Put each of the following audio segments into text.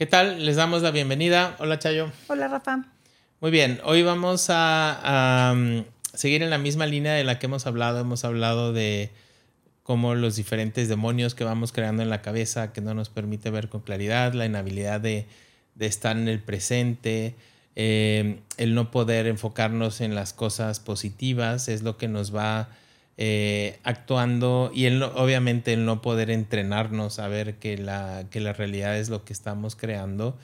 ¿Qué tal? Les damos la bienvenida. Hola Chayo. Hola Rafa. Muy bien, hoy vamos a, um, seguir en la misma línea de la que hemos hablado. Hemos hablado de cómo los diferentes demonios que vamos creando en la cabeza que no nos permite ver con claridad, la inhabilidad de, estar en el presente, eh, el no poder enfocarnos en las cosas positivas es lo que nos va eh, actuando y el, obviamente el no poder entrenarnos a ver que la, que la realidad es lo que estamos creando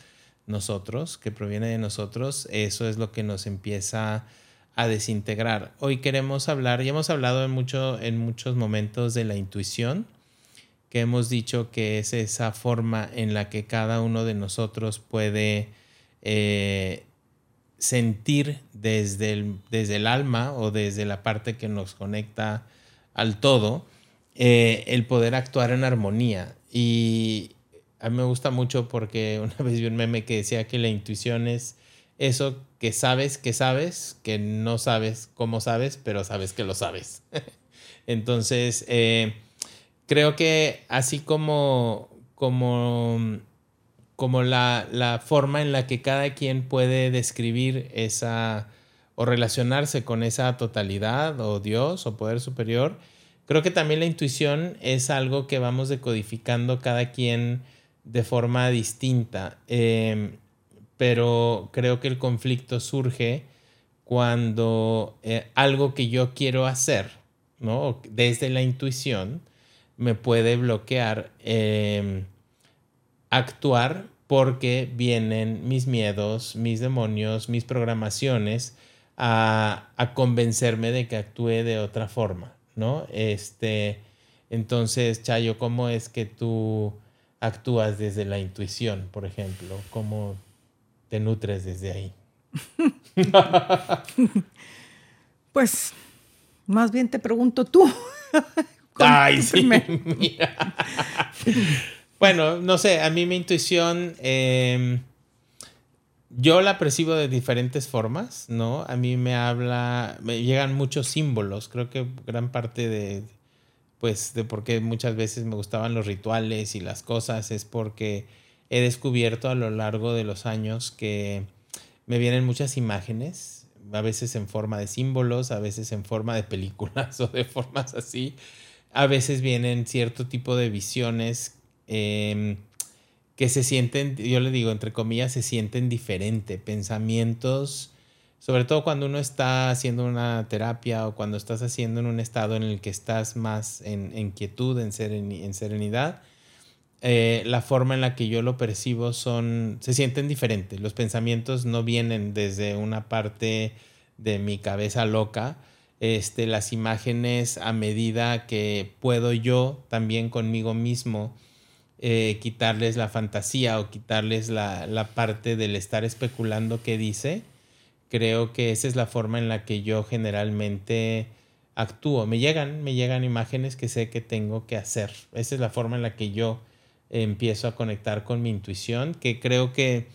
nosotros, que proviene de nosotros, eso es lo que nos empieza a desintegrar. Hoy queremos hablar, ya hemos hablado en, mucho, en muchos momentos de la intuición, que hemos dicho que es esa forma en la que cada uno de nosotros puede eh, sentir desde el, desde el alma o desde la parte que nos conecta al todo, eh, el poder actuar en armonía. Y a mí me gusta mucho porque una vez vi un meme que decía que la intuición es eso que sabes que sabes, que no sabes cómo sabes, pero sabes que lo sabes. Entonces, eh, creo que así como, como como la, la, forma en la que cada quien puede describir esa o relacionarse con esa totalidad o Dios o poder superior. Creo que también la intuición es algo que vamos decodificando cada quien de forma distinta, em, pero creo que el conflicto surge cuando eh, algo que yo quiero hacer, ¿no? Desde la intuición, me puede bloquear. Em, actuar porque vienen mis miedos, mis demonios, mis programaciones a, convencerme de que actúe de otra forma, ¿no? Este, entonces, Chayo, ¿cómo es que tú actúas desde la intuición, por ejemplo? ¿Cómo te nutres desde ahí? pues, más bien te pregunto tú. Ay, sí, mira. Bueno, no sé, a mí mi intuición, em, yo la percibo de diferentes formas, ¿no? A mí me habla, me llegan muchos símbolos, creo que gran parte de, pues, de por qué muchas veces me gustaban los rituales y las cosas es porque he descubierto a lo largo de los años que me vienen muchas imágenes, a veces en forma de símbolos, a veces en forma de películas o de formas así. A veces vienen cierto tipo de visiones Em, que se sienten, yo le digo, entre comillas, se sienten diferente, pensamientos, sobre todo cuando uno está haciendo una terapia o cuando estás haciendo en un estado en el que estás más en, quietud, en, en serenidad, eh, la forma en la que yo lo percibo son, se sienten diferentes. Los pensamientos no vienen desde una parte de mi cabeza loca. Este, las imágenes a medida que puedo yo también conmigo mismo eh, quitarles la fantasía o quitarles la, la, parte del estar especulando qué dice. Creo que esa es la forma en la que yo generalmente actúo. Me llegan, me llegan imágenes que sé que tengo que hacer. Esa es la forma en la que yo empiezo a conectar con mi intuición, que creo que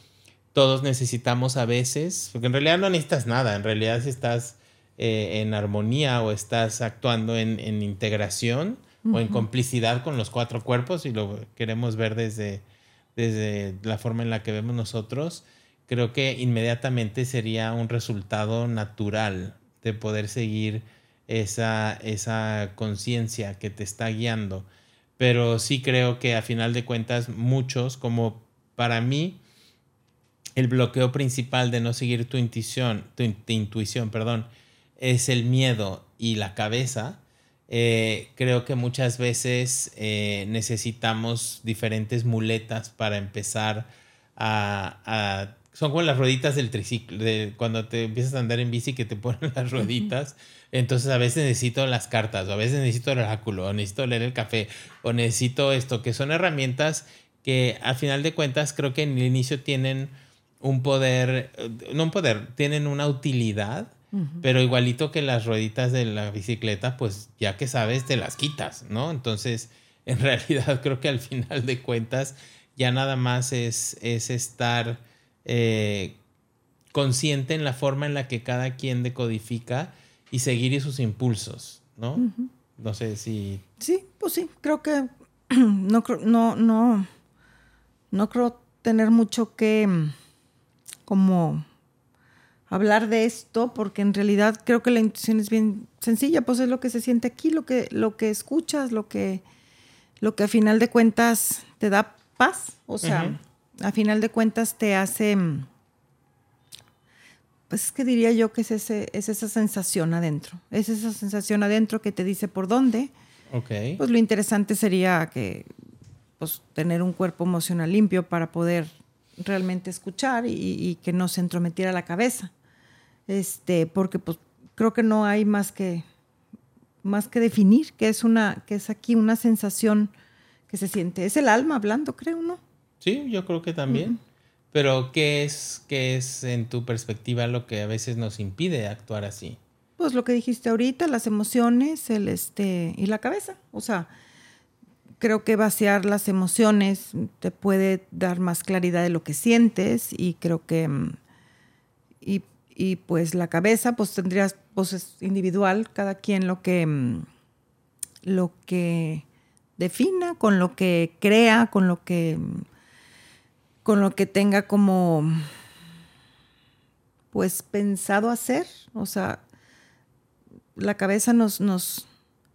todos necesitamos a veces, porque en realidad no necesitas nada, en realidad si estás eh, en armonía o estás actuando en, en integración, o en complicidad con los cuatro cuerpos y lo queremos ver desde, desde la forma en la que vemos nosotros, creo que inmediatamente sería un resultado natural de poder seguir esa, esa conciencia que te está guiando. Pero sí creo que a final de cuentas muchos, como para mí, el bloqueo principal de no seguir tu intuición, tu, tu intuición, perdón, es el miedo y la cabeza eh, creo que muchas veces eh, necesitamos diferentes muletas para empezar a, Son como las rueditas del triciclo, de cuando te empiezas a andar en bici que te ponen las rueditas. Entonces a veces necesito las cartas, o a veces necesito el oráculo, o necesito leer el café, o necesito esto, que son herramientas que al final de cuentas creo que en el inicio tienen un poder, eh, no un poder, tienen una utilidad pero igualito que las rueditas de la bicicleta, pues ya que sabes, te las quitas, ¿no? Entonces, en realidad creo que al final de cuentas ya nada más es, es estar eh, consciente en la forma en la que cada quien decodifica y seguir sus impulsos, ¿no? No sé si... Sí, pues sí, creo que no, no, no, no creo tener mucho que mm, como hablar de esto, porque en realidad creo que la intuición es bien sencilla, pues es lo que se siente aquí, lo que, lo que escuchas, lo que, lo que a final de cuentas te da paz, o sea, a final de cuentas te hace, pues es que diría yo que es, ese, es esa sensación adentro, es esa sensación adentro que te dice por dónde. Pues lo interesante sería que pues, tener un cuerpo emocional limpio para poder realmente escuchar y, y que no se entrometiera la cabeza. Este, porque pues creo que no hay más que más que definir que es una que es aquí una sensación que se siente. Es el alma hablando, creo, ¿no? Sí, yo creo que también. Pero ¿qué es, ¿qué es en tu perspectiva lo que a veces nos impide actuar así? Pues lo que dijiste ahorita, las emociones, el este y la cabeza. O sea, creo que vaciar las emociones te puede dar más claridad de lo que sientes y creo que mm, y, y pues la cabeza pues tendrías pues es individual cada quien lo que mm, lo que defina con lo que crea con lo que mm, con lo que tenga como pues pensado hacer o sea la cabeza nos nos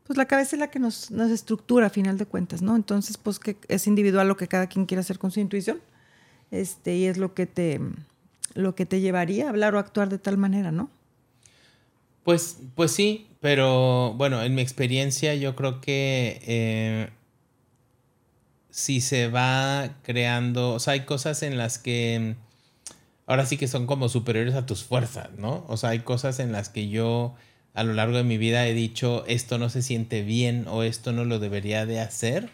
pues la cabeza es la que nos, nos estructura a final de cuentas, ¿no? Entonces, pues que es individual lo que cada quien quiera hacer con su intuición. Este, y es lo que te lo que te llevaría a hablar o actuar de tal manera, ¿no? Pues, pues sí, pero bueno, en mi experiencia yo creo que eh, si se va creando, o sea, hay cosas en las que ahora sí que son como superiores a tus fuerzas, ¿no? O sea, hay cosas en las que yo a lo largo de mi vida he dicho esto no se siente bien o esto no lo debería de hacer,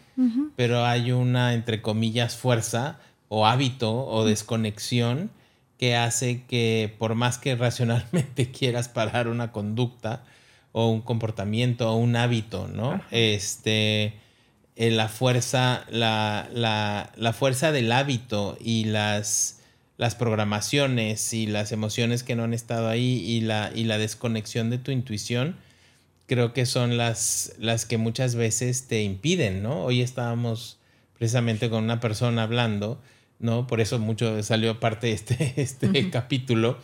pero hay una, entre comillas, fuerza o hábito o desconexión que hace que por más que racionalmente quieras parar una conducta o un comportamiento o un hábito, ¿no? Este, eh, la fuerza, la, la, la fuerza del hábito y las las programaciones y las emociones que no han estado ahí y la, y la desconexión de tu intuición, creo que son las, las que muchas veces te impiden, ¿no? Hoy estábamos precisamente con una persona hablando, ¿no? Por eso mucho salió parte de este, este capítulo,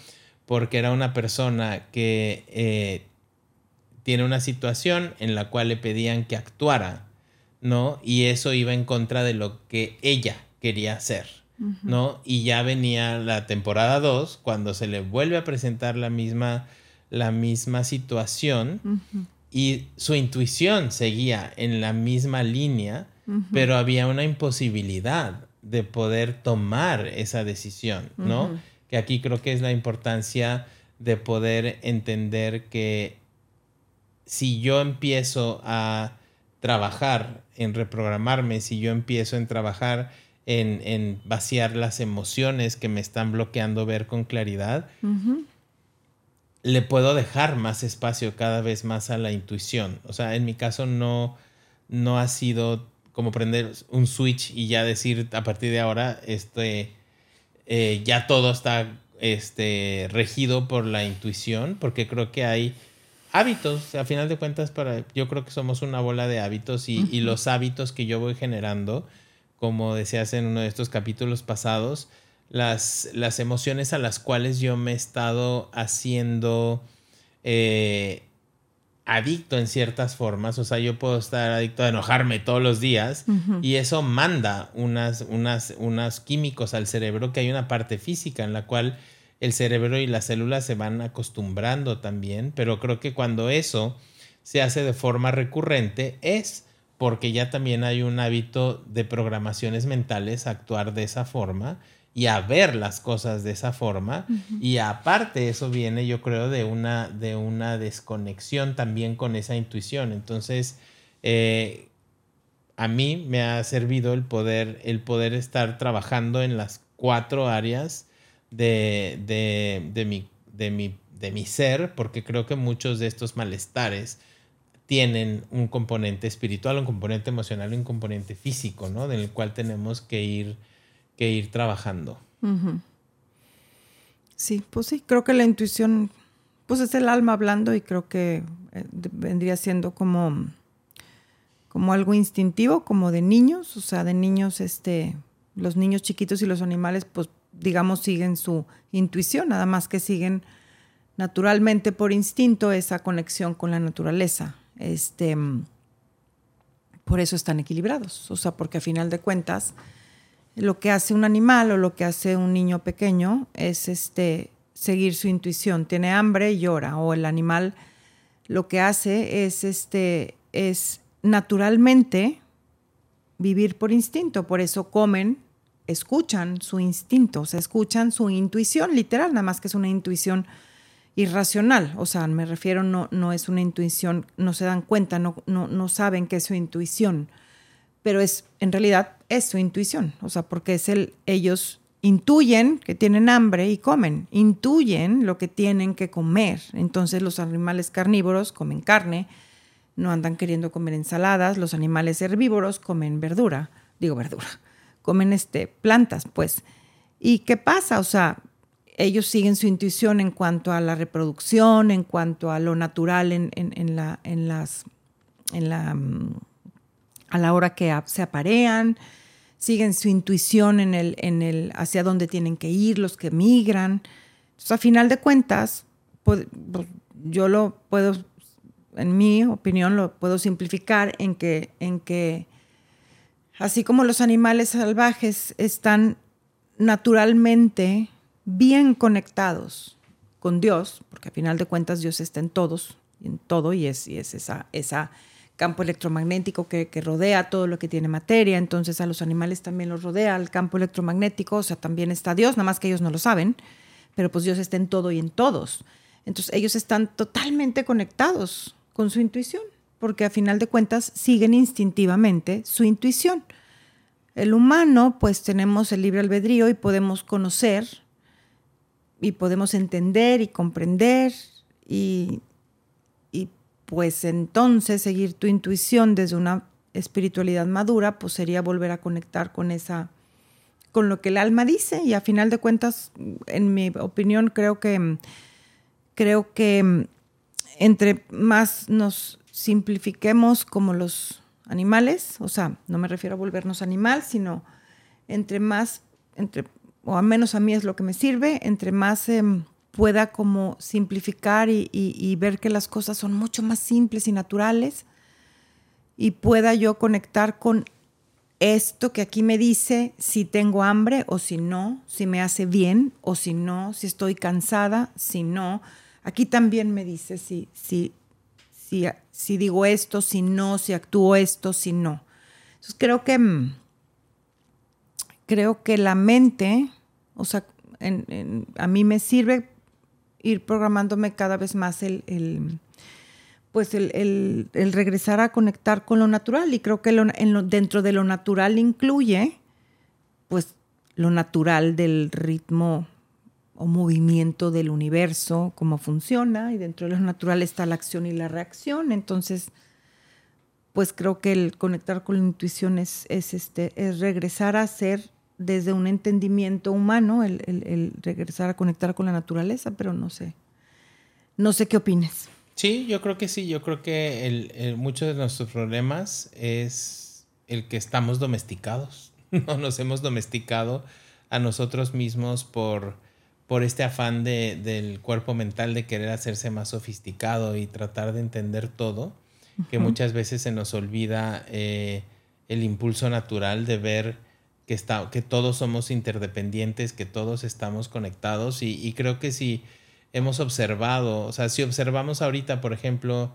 porque era una persona que eh, tiene una situación en la cual le pedían que actuara, ¿no? Y eso iba en contra de lo que ella quería hacer. ¿no? Y ya venía la temporada 2, cuando se le vuelve a presentar la misma, la misma situación y su intuición seguía en la misma línea, pero había una imposibilidad de poder tomar esa decisión, ¿no? Que aquí creo que es la importancia de poder entender que si yo empiezo a trabajar en reprogramarme, si yo empiezo en trabajar en, vaciar las emociones que me están bloqueando ver con claridad, le puedo dejar más espacio cada vez más a la intuición. O sea, en mi caso no, no ha sido como prender un switch y ya decir a partir de ahora, este, eh, ya todo está este, regido por la intuición, porque creo que hay hábitos, a final de cuentas, para, yo creo que somos una bola de hábitos y, y los hábitos que yo voy generando como decías en uno de estos capítulos pasados, las, las emociones a las cuales yo me he estado haciendo eh, adicto en ciertas formas. O sea, yo puedo estar adicto a enojarme todos los días y eso manda unas, unas, unos químicos al cerebro que hay una parte física en la cual el cerebro y las células se van acostumbrando también, pero creo que cuando eso se hace de forma recurrente es porque ya también hay un hábito de programaciones mentales a actuar de esa forma y a ver las cosas de esa forma. Y aparte eso viene, yo creo, de una, de una desconexión también con esa intuición. Entonces, eh, a mí me ha servido el poder, el poder estar trabajando en las cuatro áreas de, de, de, mi, de, mi, de mi ser, porque creo que muchos de estos malestares tienen un componente espiritual, un componente emocional y un componente físico, ¿no? Del cual tenemos que ir, que ir trabajando. Sí, pues sí, creo que la intuición, pues es el alma hablando y creo que eh, vendría siendo como, como algo instintivo, como de niños, o sea, de niños, este, Los niños chiquitos y los animales, pues digamos, siguen su intuición, nada más que siguen naturalmente por instinto esa conexión con la naturaleza. Este, por eso están equilibrados, o sea, porque a final de cuentas lo que hace un animal o lo que hace un niño pequeño es este seguir su intuición. Tiene hambre y llora o el animal lo que hace es este es naturalmente vivir por instinto, por eso comen, escuchan su instinto, o sea, escuchan su intuición literal, nada más que es una intuición irracional, o sea, me refiero, no, no es una intuición, no se dan cuenta, no, no, no saben que es su intuición, pero es, en realidad, es su intuición, o sea, porque es el, ellos intuyen que tienen hambre y comen, intuyen lo que tienen que comer, entonces los animales carnívoros comen carne, no andan queriendo comer ensaladas, los animales herbívoros comen verdura, digo verdura, comen este, plantas, pues. ¿Y qué pasa? O sea, ellos siguen su intuición en cuanto a la reproducción, en cuanto a lo natural en, la, en las, en la, mm, a la hora que se aparean, siguen su intuición en el, en el hacia dónde tienen que ir, los que migran. Entonces, a final de cuentas, pues, yo lo puedo, en mi opinión, lo puedo simplificar en que, en que así como los animales salvajes están naturalmente bien conectados con Dios, porque a final de cuentas Dios está en todos, en todo, y es, y es esa, esa campo electromagnético que, rodea todo lo que tiene materia, entonces a los animales también los rodea el campo electromagnético, o sea, también está Dios, nada más que ellos no lo saben, pero pues Dios está en todo y en todos. Entonces ellos están totalmente conectados con su intuición, porque a final de cuentas siguen instintivamente su intuición. El humano, pues tenemos el libre albedrío y podemos conocer y podemos entender y comprender y pues entonces seguir tu intuición desde una espiritualidad madura, pues sería volver a conectar con esa con lo que el alma dice. Y a final de cuentas, en mi opinión, creo que creo que entre más nos simplifiquemos como los animales, o sea, no me refiero a volvernos animal, sino entre más, entre o al menos a mí es lo que me sirve, entre más em, pueda como simplificar y, ver que las cosas son mucho más simples y naturales y pueda yo conectar con esto que aquí me dice si tengo hambre o si no, si me hace bien o si no, si estoy cansada, si no. Aquí también me dice si, si, si, si digo esto, si no, si actúo esto, si no. Entonces creo que mm, creo que la mente, o sea, a mí me sirve ir programándome cada vez más el, pues el, regresar a conectar con lo natural. Y creo que dentro de lo natural incluye pues lo natural del ritmo o movimiento del universo, cómo funciona y dentro de lo natural está la acción y la reacción, entonces pues creo que el conectar con la intuición es, es, este, es regresar a ser desde un entendimiento humano el, regresar a conectar con la naturaleza, pero no sé. No sé qué opines. Sí, yo creo que sí. Yo creo que el, muchos de nuestros problemas es el que estamos domesticados. No nos hemos domesticado a nosotros mismos por, por este afán de, del cuerpo mental de querer hacerse más sofisticado y tratar de entender todo, que muchas veces se nos olvida eh, el impulso natural de ver que, todos somos interdependientes, que todos estamos conectados y, creo que si hemos observado, o sea, si observamos ahorita, por ejemplo,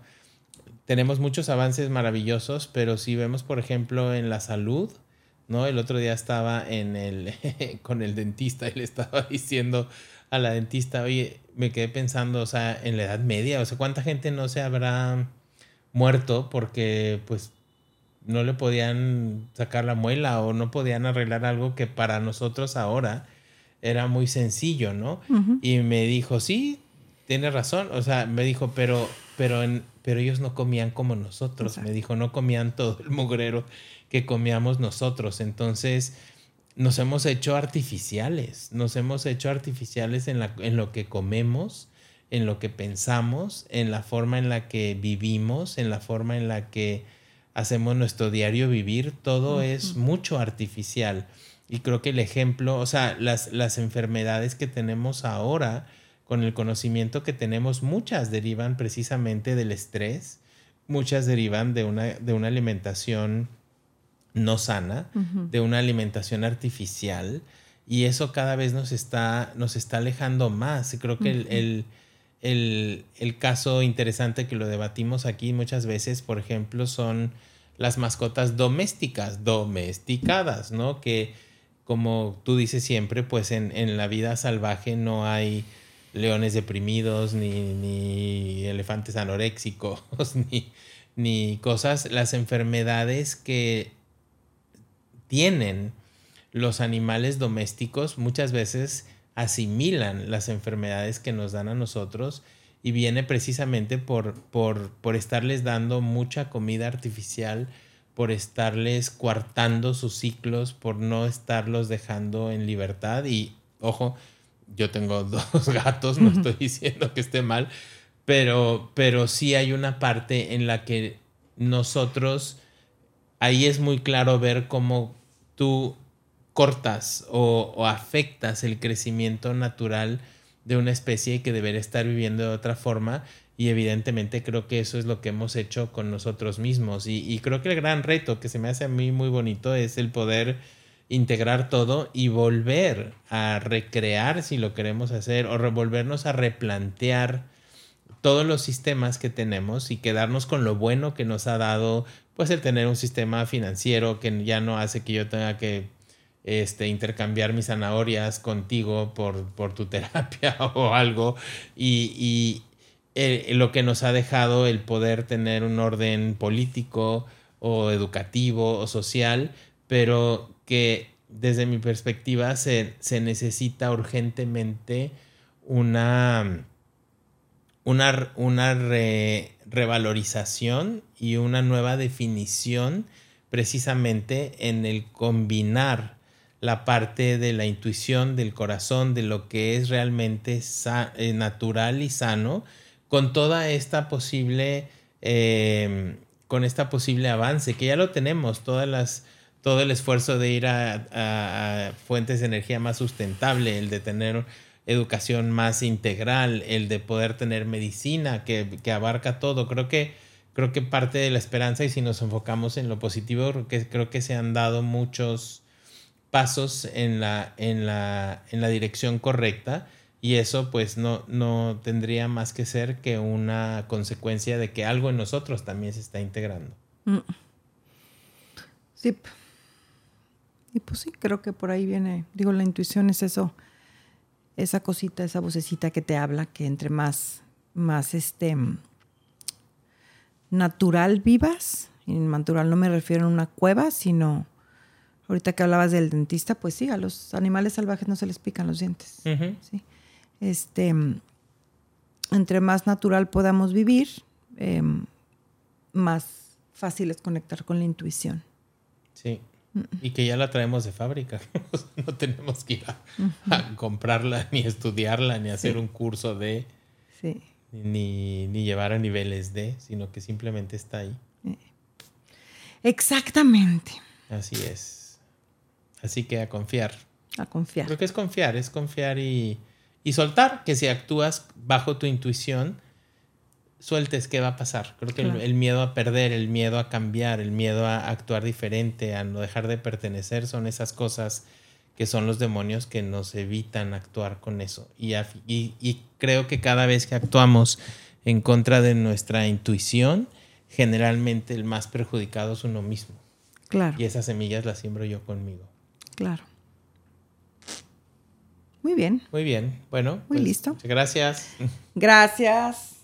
tenemos muchos avances maravillosos, pero si vemos, por ejemplo, en la salud, ¿no? El otro día estaba en el, con el dentista y le estaba diciendo a la dentista, oye, me quedé pensando, o sea, en la Edad Media, o sea, ¿cuánta gente no se habrá muerto porque, pues, no le podían sacar la muela o no podían arreglar algo que para nosotros ahora era muy sencillo, ¿no? Y me dijo, sí, tiene razón, o sea, me dijo, pero, pero, en, pero ellos no comían como nosotros, me dijo, no comían todo el mugrero que comíamos nosotros, entonces nos hemos hecho artificiales, nos hemos hecho artificiales en, la, en lo que comemos, en lo que pensamos, en la forma en la que vivimos, en la forma en la que hacemos nuestro diario vivir, todo es mucho artificial. Y creo que el ejemplo, o sea, las, las enfermedades que tenemos ahora, con el conocimiento que tenemos, muchas derivan precisamente del estrés, muchas derivan de una, de una alimentación no sana, de una alimentación artificial, y eso cada vez nos está, nos está alejando más. Creo que el, el, el, caso interesante que lo debatimos aquí muchas veces, por ejemplo, son las mascotas domésticas, domesticadas, ¿no? Que como tú dices siempre, pues en, en la vida salvaje no hay leones deprimidos, ni, ni elefantes anoréxicos, ni, ni cosas, las enfermedades que tienen los animales domésticos muchas veces asimilan las enfermedades que nos dan a nosotros y viene precisamente por, por, por estarles dando mucha comida artificial, por estarles coartando sus ciclos, por no estarlos dejando en libertad. Y, ojo, yo tengo dos gatos, no estoy diciendo que esté mal, pero, pero sí hay una parte en la que nosotros, ahí es muy claro ver cómo tú cortas o, afectas el crecimiento natural de una especie que debería estar viviendo de otra forma. Y evidentemente creo que eso es lo que hemos hecho con nosotros mismos. Y, creo que el gran reto que se me hace a mí muy bonito es el poder integrar todo y volver a recrear si lo queremos hacer o revolvernos a replantear todos los sistemas que tenemos y quedarnos con lo bueno que nos ha dado pues el tener un sistema financiero que ya no hace que yo tenga que este, intercambiar mis zanahorias contigo por, por tu terapia o algo. Y, y eh, lo que nos ha dejado el poder tener un orden político o educativo o social, pero que desde mi perspectiva se, necesita urgentemente una, una, una revalorización y una nueva definición precisamente en el combinar la parte de la intuición, del corazón, de lo que es realmente eh, natural y sano, con toda esta posible, eh, con esta posible avance, que ya lo tenemos, todas las todo el esfuerzo de ir a, fuentes de energía más sustentable, el de tener educación más integral, el de poder tener medicina que, abarca todo. Creo que, creo que parte de la esperanza, y si nos enfocamos en lo positivo, creo que, creo que se han dado muchos pasos en la, en la, en la dirección correcta. Y eso pues no, no tendría más que ser que una consecuencia de que algo en nosotros también se está integrando. Mm. Sí. Y pues sí, creo que por ahí viene, digo, la intuición es eso, esa cosita, esa vocecita que te habla, que entre más, más este, natural vivas, y natural no me refiero a una cueva, sino, ahorita que hablabas del dentista, pues sí, a los animales salvajes no se les pican los dientes. ¿sí? este, entre más natural podamos vivir, em, más fácil es conectar con la intuición. Sí. Y que ya la traemos de fábrica. no tenemos que ir a, comprarla, ni estudiarla, ni hacer un curso de. Sí. Ni, ni, llevar a niveles de, sino que simplemente está ahí. Exactamente. Así es. Así que a confiar. A confiar. Creo que es confiar, es confiar y, y soltar, que si actúas bajo tu intuición, sueltes, ¿qué va a pasar? Creo que el, miedo a perder, el miedo a cambiar, el miedo a actuar diferente, a no dejar de pertenecer, son esas cosas que son los demonios que nos evitan actuar con eso. Y, y, creo que cada vez que actuamos en contra de nuestra intuición, generalmente el más perjudicado es uno mismo. Claro. Y esas semillas las siembro yo conmigo. Claro. Muy bien. Muy bien. Bueno. Muy pues, listo. Gracias. Gracias.